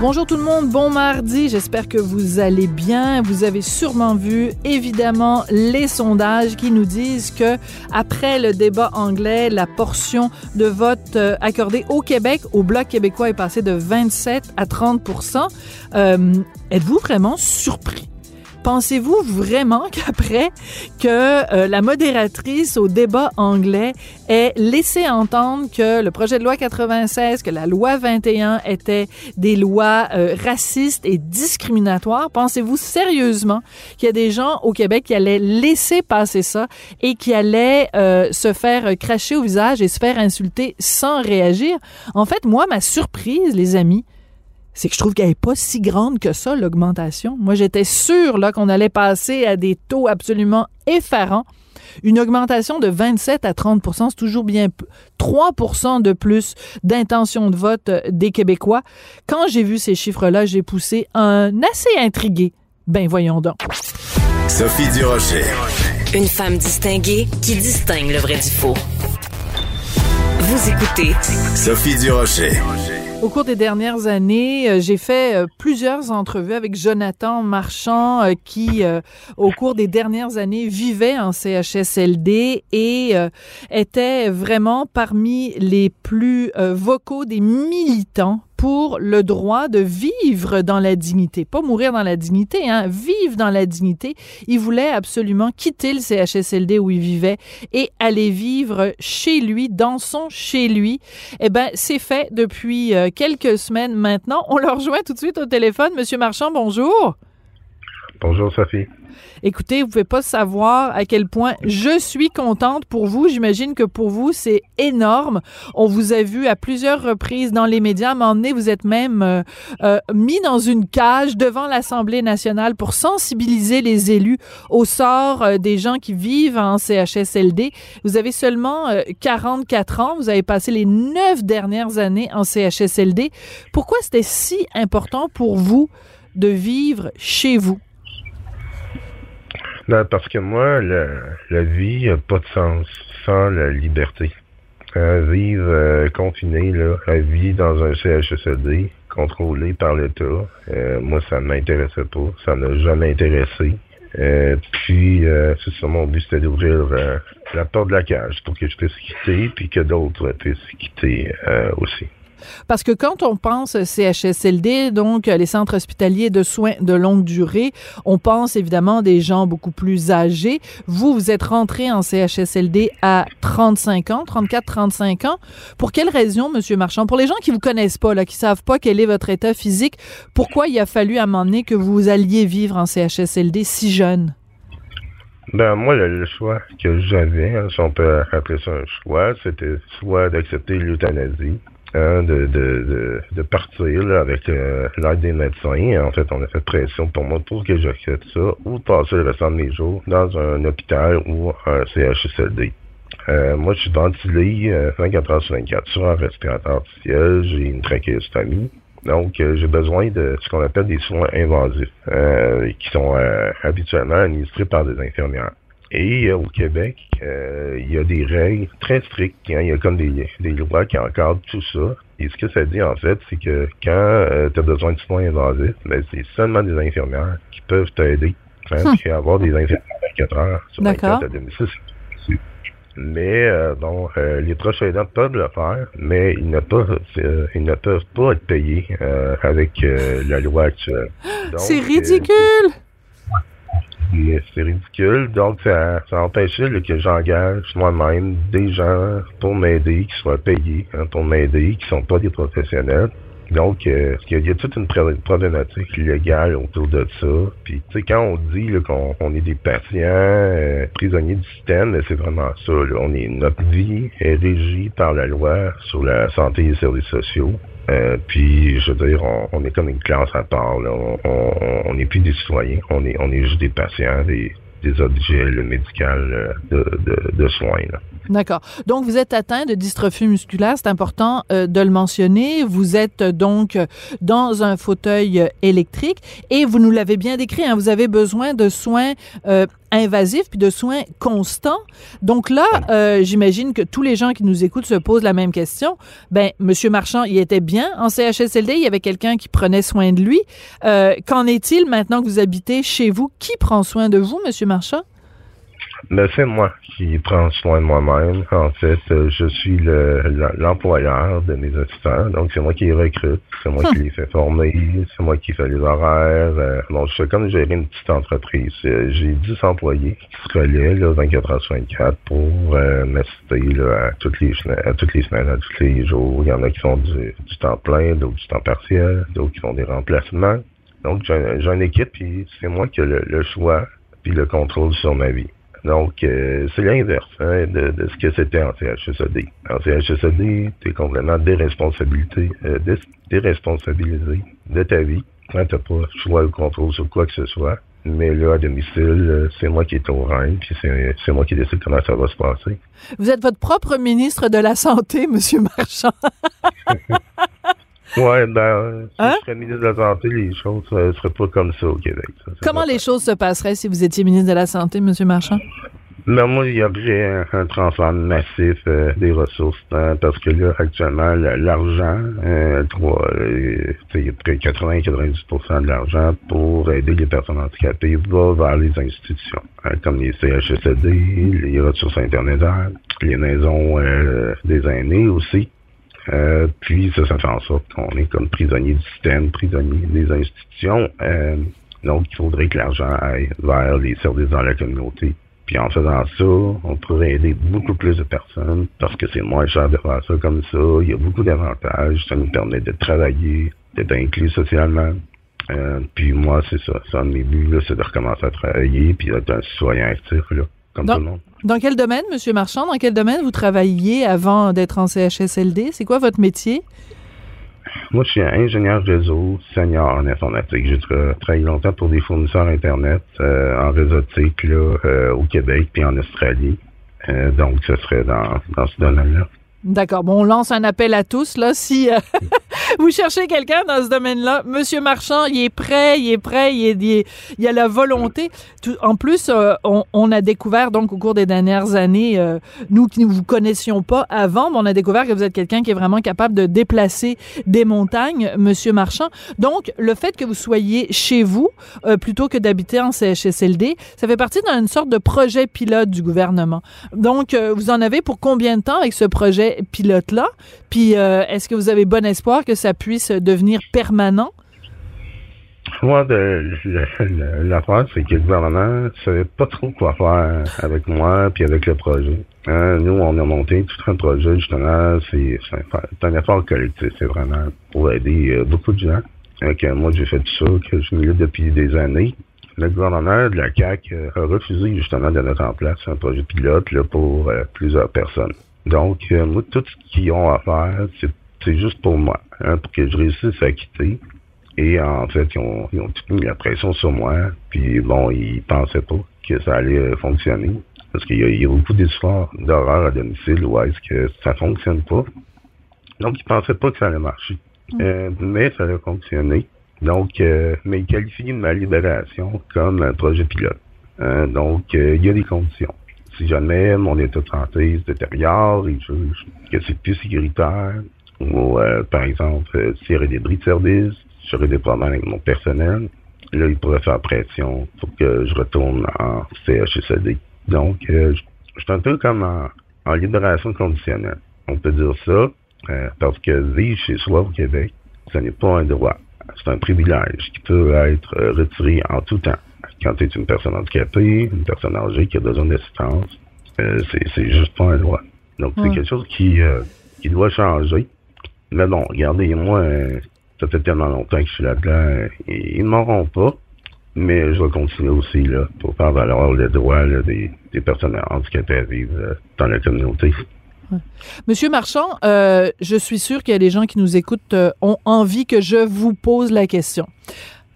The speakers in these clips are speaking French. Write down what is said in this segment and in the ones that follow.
Bonjour tout le monde, bon mardi, j'espère que vous allez bien. Vous avez sûrement vu évidemment les sondages qui nous disent que après le débat anglais, la portion de vote euh, accordée au Québec, au Bloc québécois est passée de 27 à 30% euh, Êtes-vous vraiment surpris? Pensez-vous vraiment qu'après que euh, la modératrice au débat anglais ait laissé entendre que le projet de loi 96, que la loi 21 étaient des lois euh, racistes et discriminatoires, pensez-vous sérieusement qu'il y a des gens au Québec qui allaient laisser passer ça et qui allaient euh, se faire cracher au visage et se faire insulter sans réagir? En fait, moi, ma surprise, les amis, c'est que je trouve qu'elle n'est pas si grande que ça, l'augmentation. Moi, j'étais sûre là, qu'on allait passer à des taux absolument effarants. Une augmentation de 27 à 30% c'est toujours bien 3% de plus d'intention de vote euh, des Québécois. Quand j'ai vu ces chiffres-là, j'ai poussé un assez intrigué. Ben voyons donc. Sophie Durocher. Une femme distinguée qui distingue le vrai du faux. Vous écoutez Sophie Durocher. Au cours des dernières années, euh, j'ai fait euh, plusieurs entrevues avec Jonathan Marchand euh, qui, au cours des dernières années, vivait en CHSLD et était vraiment parmi les plus vocaux des militants pour le droit de vivre dans la dignité, pas mourir dans la dignité, hein, vivre dans la dignité. Il voulait absolument quitter le CHSLD où il vivait et aller vivre chez lui, dans son chez lui. Eh ben, c'est fait depuis euh, quelques semaines maintenant. On le rejoint tout de suite au téléphone. Monsieur Marchand, bonjour. Bonjour, Sophie. Écoutez, vous pouvez pas savoir à quel point je suis contente pour vous. J'imagine que pour vous, c'est énorme. On vous a vu à plusieurs reprises dans les médias. Donné, vous êtes même euh, euh, mis dans une cage devant l'Assemblée nationale pour sensibiliser les élus au sort euh, des gens qui vivent en CHSLD. Vous avez seulement 44 ans. Vous avez passé les neuf dernières années en CHSLD. Pourquoi c'était si important pour vous de vivre chez vous? Ben, parce que moi, la, vie n'a pas de sens sans la liberté. Euh, vivre euh, confiné, là, la vie dans un CHSLD, contrôlé par l'État, euh, moi, ça ne m'intéressait pas. Ça n'a jamais intéressé. puis, c'est ça, mon but, c'était d'ouvrir la porte de la cage pour que je puisse quitter, puis que d'autres puissent quitter aussi. Parce que quand on pense CHSLD, donc les centres hospitaliers de soins de longue durée, on pense évidemment des gens beaucoup plus âgés. Vous, vous êtes rentré en CHSLD à 35 ans, 34, 35 ans. Pour quelle raison, Monsieur Marchand? Pour les gens qui vous connaissent pas, là, qui savent pas quel est votre état physique, pourquoi il a fallu à un moment donné que vous alliez vivre en CHSLD si jeune? Ben, moi, le, choix que j'avais, hein, si on peut appeler ça un choix, c'était soit d'accepter l'euthanasie, Hein, de, de, de, partir là, avec euh, l'aide des médecins. En fait, on a fait pression pour moi pour que j'accepte ça ou passer le restant de mes jours dans un hôpital ou un CHSLD. Euh, moi, je suis ventilé euh, 24 heures sur 24 sur un respirateur artificiel. J'ai une trachéostomie. Donc, euh, j'ai besoin de ce qu'on appelle des soins invasifs, qui sont habituellement administrés par des infirmières. Et au Québec, il y a des règles très strictes. Hein. Il y a comme des, des lois qui encadrent tout ça. Et ce que ça dit, en fait, c'est que quand tu as besoin de soins invasifs, ben, c'est seulement des infirmières qui peuvent t'aider. Hein, hum. avoir des infirmières 24 heures sur 24 à domicile, mais euh, bon, euh, les proches aidants peuvent le faire, mais ils ne peuvent, euh, ils ne peuvent pas être payés euh, avec la loi actuelle. C'est ridicule! C'est ridicule. Donc, ça, ça empêchait que j'engage moi-même des gens pour m'aider, qui soient payés, hein, pour m'aider, qui sont pas des professionnels. Donc, euh, il y a toute une problématique légale autour de ça. Puis, tu sais, quand on dit qu'on est des patients euh, prisonniers du système, c'est vraiment ça. On est, notre vie est régie par la loi sur la santé et les services sociaux. Euh, puis, je veux dire, on, est comme une classe à part. On n'est plus des citoyens. On est, juste des patients, des, des objets médicaux euh, de, soins. D'accord. Donc, vous êtes atteint de dystrophie musculaire, c'est important euh, de le mentionner. Vous êtes euh, donc dans un fauteuil euh, électrique et vous nous l'avez bien décrit, hein, vous avez besoin de soins invasifs puis de soins constants. Donc là, j'imagine que tous les gens qui nous écoutent se posent la même question. Ben, Monsieur Marchand, il était bien en CHSLD, il y avait quelqu'un qui prenait soin de lui. Qu'en est-il maintenant que vous habitez chez vous? Qui prend soin de vous, Monsieur Marchand? Mais c'est moi qui prends soin de moi-même. En fait, euh, je suis l'employeur de mes assistants. Donc, c'est moi qui les recrute. C'est moi qui les fais former. C'est moi qui fais les horaires. Euh, donc, je fais comme gérer une petite entreprise. Euh, j'ai 10 employés qui se relaient là, 24 heures sur 24 pour m'assister à toutes les à toutes les semaines, à tous les jours. Il y en a qui font du, temps plein, d'autres du temps partiel, d'autres qui font des remplacements. Donc, j'ai une équipe, puis c'est moi qui ai le choix puis le contrôle sur ma vie. Donc, euh, c'est l'inverse hein, de, ce que c'était en CHSLD. En CHSLD, tu es complètement déresponsabilité, euh, déresponsabilisé de ta vie quand tu pas choix ou contrôle sur quoi que ce soit. Mais là, à domicile, euh, c'est moi qui est au règne, puis c'est moi qui décide comment ça va se passer. Vous êtes votre propre ministre de la Santé, Monsieur Marchand. Oui, ben, si hein? je serais ministre de la Santé, les choses ne seraient pas comme ça au Québec. Comment les choses se passeraient si vous étiez ministre de la Santé, M. Marchand? Mais ben, moi, il y aurait un, transfert massif euh, des ressources, hein, parce que là, actuellement, l'argent, euh, euh il y a près 80-90 de l'argent pour aider les personnes handicapées va vers les institutions, hein, comme les CHSLD, les ressources intermédiaires, les maisons euh, des aînés aussi. Euh, puis ça, ça fait en sorte qu'on est comme prisonnier du système, prisonnier des institutions. Euh, donc, il faudrait que l'argent aille vers les services dans la communauté. Puis en faisant ça, on pourrait aider beaucoup plus de personnes parce que c'est moins cher de faire ça comme ça. Il y a beaucoup d'avantages. Ça nous permet de travailler, d'être inclus socialement. Euh, puis moi, c'est ça. Ça, mes buts, c'est de recommencer à travailler puis d'être un citoyen actif, là, comme tout le monde. Dans quel domaine, Monsieur Marchand, dans quel domaine vous travailliez avant d'être en CHSLD? C'est quoi votre métier? Moi, je suis ingénieur réseau senior en informatique. J'ai travaillé longtemps pour des fournisseurs Internet euh, en réseautique là, euh, au Québec puis en Australie. Euh, donc, ce serait dans, dans ce domaine-là. D'accord. Bon, on lance un appel à tous, là. Si vous cherchez quelqu'un dans ce domaine-là, Monsieur Marchand, il est prêt, il est prêt, il, est, a la volonté. en plus, euh, on, a découvert, donc, au cours des dernières années, euh, nous qui ne vous connaissions pas avant, on a découvert que vous êtes quelqu'un qui est vraiment capable de déplacer des montagnes, Monsieur Marchand. Donc, le fait que vous soyez chez vous, euh, plutôt que d'habiter en CHSLD, ça fait partie d'une sorte de projet pilote du gouvernement. Donc, vous en avez pour combien de temps avec ce projet pilote-là? Puis est-ce que vous avez bon espoir que ça puisse devenir permanent? Moi, la phrase, c'est que le gouvernement ne savait pas trop quoi faire avec moi puis avec le projet. Hein, nous, on a monté tout un projet, justement, c'est un, effort collectif, c'est vraiment pour aider euh, beaucoup de gens. moi, j'ai fait tout ça, que je milite depuis des années. Le gouvernement de la CAQ euh, a refusé justement de mettre en place un projet pilote là, pour plusieurs personnes. Donc, euh, moi, tout ce qu'ils ont à faire, c'est juste pour moi, hein, pour que je réussisse à quitter. Et en fait, ils ont, ils ont mis la pression sur moi. Puis bon, ils pensaient pas que ça allait euh, fonctionner. Parce qu'il y, a beaucoup d'histoires d'horreur à domicile où est-ce que ça fonctionne pas. Donc, ils pensaient pas que ça allait marcher. Mm. Euh, mais ça allait fonctionner. Donc, mais ils qualifient ma libération comme un projet pilote. Hein, donc, il y a des conditions. Si jamais mon état de santé se détériore, il juge que c'est plus sécuritaire, ou par exemple, s'il y aurait des bris de service, j'aurais des problèmes avec mon personnel, là, il pourrait faire pression pour que je retourne en CHSLD. Donc, je suis un peu comme en libération conditionnelle. On peut dire ça euh, parce que vivre chez soi au Québec, ce n'est pas un droit. C'est un privilège qui peut être euh, retiré en tout temps. Quand tu es une personne handicapée, une personne âgée qui a besoin d'assistance, euh, c'est juste pas un droit. Donc, c'est quelque chose qui, qui doit changer. Mais bon, regardez, moi, ça fait tellement longtemps que je suis là-dedans, ils ne m'auront pas. Mais je vais continuer aussi là, pour faire valoir les droits des, des personnes handicapées à vivre dans la communauté. Monsieur Marchand, euh, je suis sûr qu'il y a des gens qui nous écoutent euh, ont envie que je vous pose la question.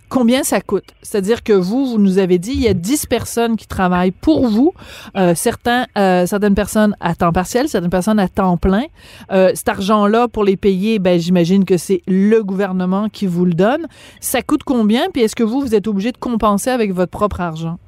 Combien ça coûte? C'est-à-dire que vous, vous nous avez dit, il y a 10 personnes qui travaillent pour vous, euh, certains, certaines personnes à temps partiel, certaines personnes à temps plein. cet argent-là, pour les payer, ben, j'imagine que c'est le gouvernement qui vous le donne. Ça coûte combien? Puis est-ce que vous, vous êtes obligé de compenser avec votre propre argent?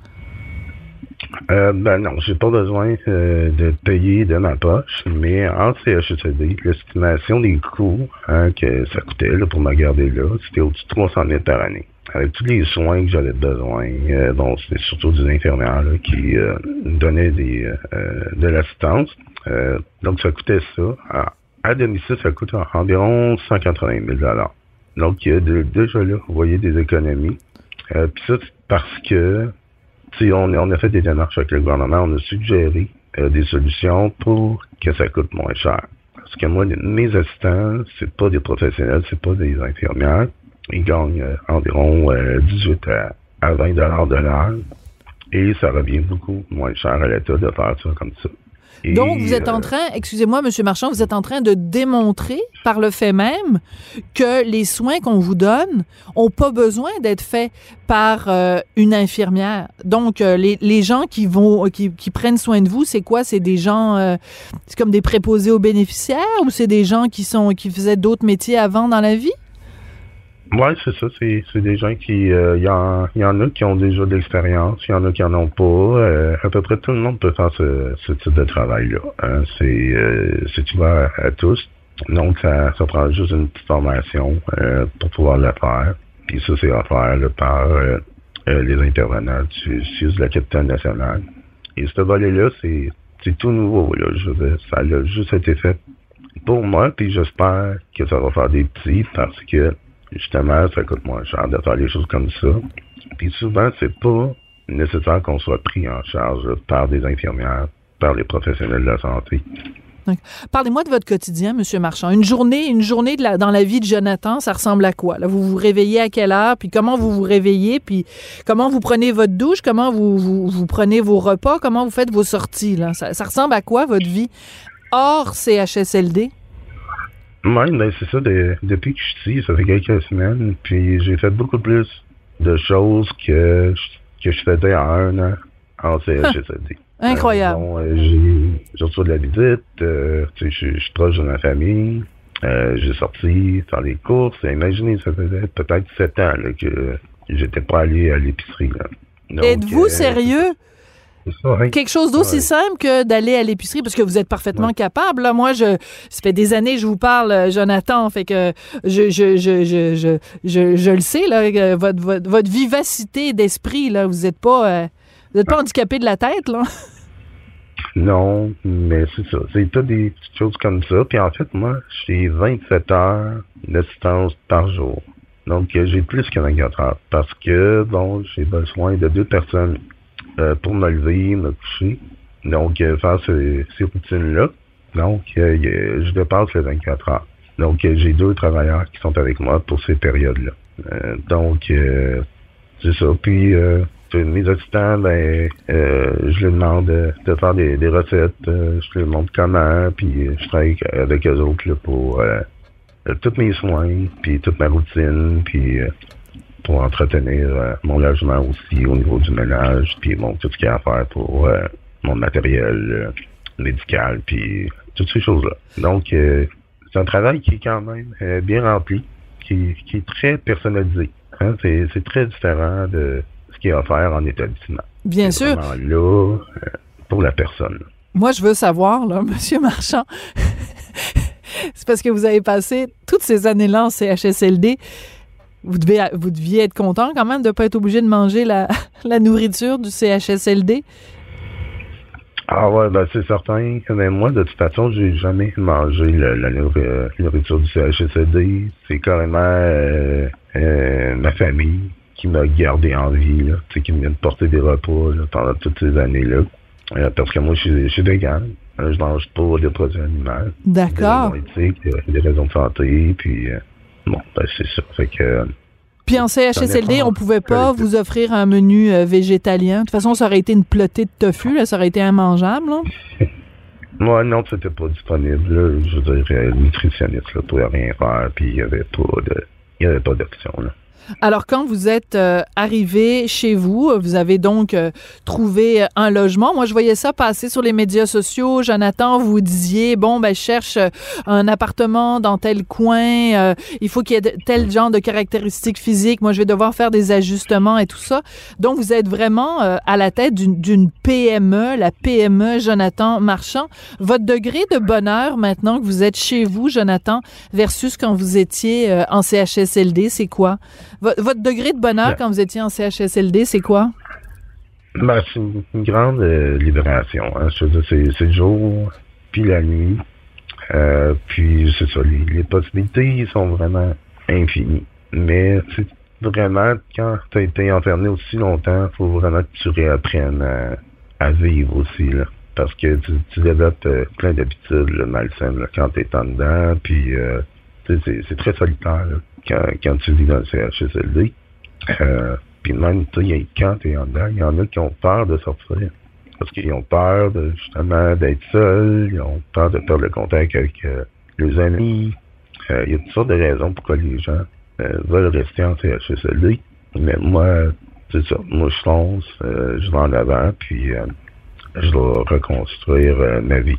Euh, ben non, j'ai pas besoin euh, de payer de ma poche, mais en CHSLD, l'estimation des coûts hein, que ça coûtait pour me garder là, c'était au-dessus de 300 000 par année. Avec tous les soins que j'avais besoin, euh, bon, c'était surtout des infirmières qui euh, donnaient des, de l'assistance. donc ça coûtait ça. À, à domicile, ça coûte environ 180 000 Donc il y a déjà là, vous voyez, des économies. Puis ça, parce que on, on, a fait des démarches avec le gouvernement, on a suggéré euh, des solutions pour que ça coûte moins cher. Parce que moi, mes assistants, c'est pas des professionnels, c'est pas des infirmières. Ils gagnent euh, environ 18 euh, à, à 20 dollars de l'heure. Et ça revient beaucoup moins cher à l'État de faire ça comme ça. Donc, vous êtes en euh, train, excusez-moi, Monsieur Marchand, vous êtes en train de démontrer par le fait même que les soins qu'on vous donne ont pas besoin d'être faits par euh, une infirmière. Donc, euh, les, les, gens qui vont, qui, qui, prennent soin de vous, c'est quoi? C'est des gens, c'est comme des préposés aux bénéficiaires ou c'est des gens qui sont, qui faisaient d'autres métiers avant dans la vie? Oui, c'est ça. C'est des gens qui. Il euh, y, en, y en a qui ont déjà de l'expérience, il y en a qui en ont pas. Euh, à peu près tout le monde peut faire ce, ce type de travail-là. Hein. C'est euh, ouvert à, tous. Donc, ça, ça prend juste une petite formation euh, pour pouvoir le faire. Puis ça, c'est offert là, par les intervenants du CIUS de la capitale nationale. Et ce volet-là, c'est tout nouveau. Là. Je veux ça a juste été fait pour moi, puis j'espère que ça va faire des petits parce que justement, ça coûte moins cher de faire les choses comme ça. Puis souvent, c'est pas nécessaire qu'on soit pris en charge par des infirmières, par les professionnels de la santé. Parlez-moi de votre quotidien, Monsieur Marchand. Une journée, une journée dans la vie de Jonathan, ça ressemble à quoi? Vous vous réveillez à quelle heure? Puis comment vous vous réveillez? Puis comment vous prenez votre douche? Comment vous, vous, prenez vos repas? Comment vous faites vos sorties ça ressemble à quoi votre vie? Hors CHSLD oui, ben c'est ça. depuis que je suis ici, ça fait quelques semaines, puis j'ai fait beaucoup plus de choses que, que je faisais en un an en CHSLD. Incroyable. Euh, bon, euh, j'ai reçu de la visite, euh, je suis proche de ma famille, j'ai sorti faire les courses. Imaginez, ça faisait peut-être sept ans là, que j'étais pas allé à l'épicerie. Êtes-vous sérieux? Quelque chose d'aussi simple que d'aller à l'épicerie, parce que vous êtes parfaitement capable. Là. Moi, je, ça fait des années que je vous parle, euh, Jonathan, fait que je, je, je, je, je, je le sais, là, votre, votre, votre vivacité d'esprit, là, vous n'êtes pas, euh, vous êtes pas handicapé de la tête, là. Non, mais c'est ça. C'est tout des petites choses comme ça. Puis en fait, moi, j'ai 27 heures d'assistance par jour. Donc, j'ai plus que 24 heures parce que, bon, j'ai besoin de deux personnes euh, pour me coucher. Donc, euh, faire ces, routines-là. Donc, euh, je dépasse les 24 heures. Donc, j'ai deux travailleurs qui sont avec moi pour ces périodes-là. donc, c'est ça. Puis, mes assistants, ben, je leur demande de, faire des, des recettes. je leur montre comment. Puis, je travaille avec eux autres là, pour tous mes soins, puis toute ma routine. Puis, pour entretenir euh, mon logement aussi au niveau du ménage, puis bon, tout ce qu'il y a à faire pour euh, mon matériel euh, médical, puis toutes ces choses-là. Donc, c'est un travail qui est quand même bien rempli, qui, qui, est très personnalisé. Hein. C'est très différent de ce qui est offert en établissement. Bien C'est sûr. là pour la personne. Moi, je veux savoir, là, Monsieur Marchand, c'est parce que vous avez passé toutes ces années-là en CHSLD. Vous, devez, vous deviez être content quand même de ne pas être obligé de manger la, la nourriture du CHSLD. Ah ouais, ben c'est certain. Mais moi, de toute façon, j'ai jamais mangé la, euh, nourriture du CHSLD. C'est carrément euh, euh, ma famille qui m'a gardé en vie, là, tu sais, qui me vient de porter des repas là, pendant toutes ces années-là. Euh, parce que moi, je suis, je suis vegan. Je mange pas de produits animaux. D'accord. Des raisons éthiques, des raisons de santé, puis bon, ben c'est ça. Fait que euh, Puis en CHSLD, on pouvait pas vous offrir un menu euh, végétalien. De toute façon, ça aurait été une plotée de tofu, là, ça aurait été immangeable. Là. moi, non, c'était pas disponible. Là. Je veux dire, euh, le nutritionniste là, pouvait rien faire, puis il y avait pas de. Il y avait pas d'option, là. Alors, quand vous êtes euh, arrivé chez vous, vous avez donc euh, trouvé euh, un logement. Moi, je voyais ça passer sur les médias sociaux. Jonathan, vous disiez, bon, ben, je cherche euh, un appartement dans tel coin. euh, il faut qu'il y ait tel genre de caractéristiques physiques. Moi, je vais devoir faire des ajustements et tout ça. Donc, vous êtes vraiment euh, à la tête d'une d'une PME, la PME Jonathan Marchand. Votre degré de bonheur maintenant que vous êtes chez vous, Jonathan, versus quand vous étiez euh, en CHSLD, c'est quoi? Vo- votre degré de bonheur quand vous étiez en CHSLD, c'est quoi? Ben, c'est une, une grande euh, libération. Hein. Je veux dire, c'est, le jour, puis la nuit. Euh, puis c'est ça, les, les possibilités sont vraiment infinies. Mais c'est vraiment, quand tu as été enfermé aussi longtemps, faut vraiment que tu réapprennes à, à vivre aussi. Là. Parce que tu, tu développes euh, plein d'habitudes malsaines là, quand tu es en dedans. Puis euh, c'est, c'est très solitaire là, quand, quand tu vis dans le CHSLD. Euh, puis même, tu sais, quand tu es en dedans, il y en a qui ont peur de sortir. Parce qu'ils ont peur justement d'être seuls, ils ont peur de perdre le contact avec euh, leurs amis. Euh, il y a toutes sortes de raisons pourquoi les gens euh, veulent rester en CHSLD. Mais moi, c'est ça. Moi, je fonce, je vais en avant, puis je dois reconstruire ma vie.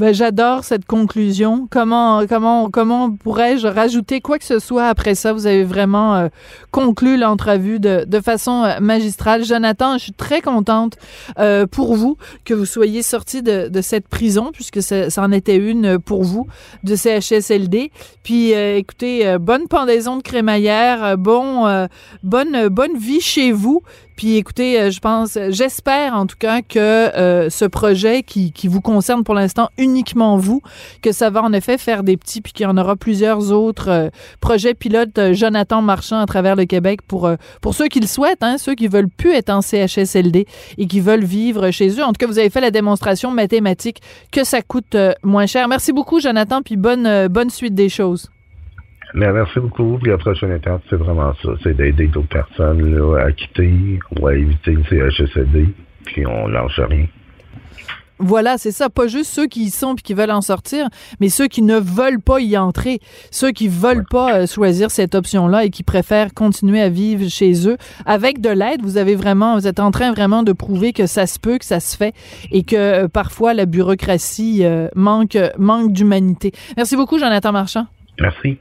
Ben, j'adore cette conclusion. Comment, comment, comment pourrais-je rajouter quoi que ce soit après ça? Vous avez vraiment euh, conclu l'entrevue de, de façon euh, magistrale. Jonathan, je suis très contente euh, pour vous que vous soyez sorti de, cette prison, puisque ça, en était une pour vous, de CHSLD. Puis, écoutez, bonne pendaison de crémaillère, bon, bonne, bonne vie chez vous. Puis écoutez, euh, je pense, j'espère en tout cas que euh, ce projet qui, vous concerne pour l'instant uniquement vous, que ça va en effet faire des petits, puis qu'il y en aura plusieurs autres euh, projets pilotes euh, Jonathan Marchand à travers le Québec pour, euh, pour ceux qui le souhaitent, hein, ceux qui veulent plus être en CHSLD et qui veulent vivre chez eux. En tout cas, vous avez fait la démonstration mathématique que ça coûte euh, moins cher. Merci beaucoup, Jonathan, puis bonne, euh, bonne suite des choses. Mais merci beaucoup. Puis la prochaine étape, c'est vraiment ça. C'est d'aider d'autres personnes là, à quitter ou à éviter le CHSLD. Puis on lâche rien. Voilà, c'est ça. Pas juste ceux qui y sont puis qui veulent en sortir, mais ceux qui ne veulent pas y entrer, ceux qui veulent pas euh, choisir cette option-là et qui préfèrent continuer à vivre chez eux avec de l'aide. Vous avez vraiment, vous êtes en train vraiment de prouver que ça se peut, que ça se fait et que euh, parfois la bureaucratie euh, manque manque d'humanité. Merci beaucoup, Jonathan Marchand. Merci.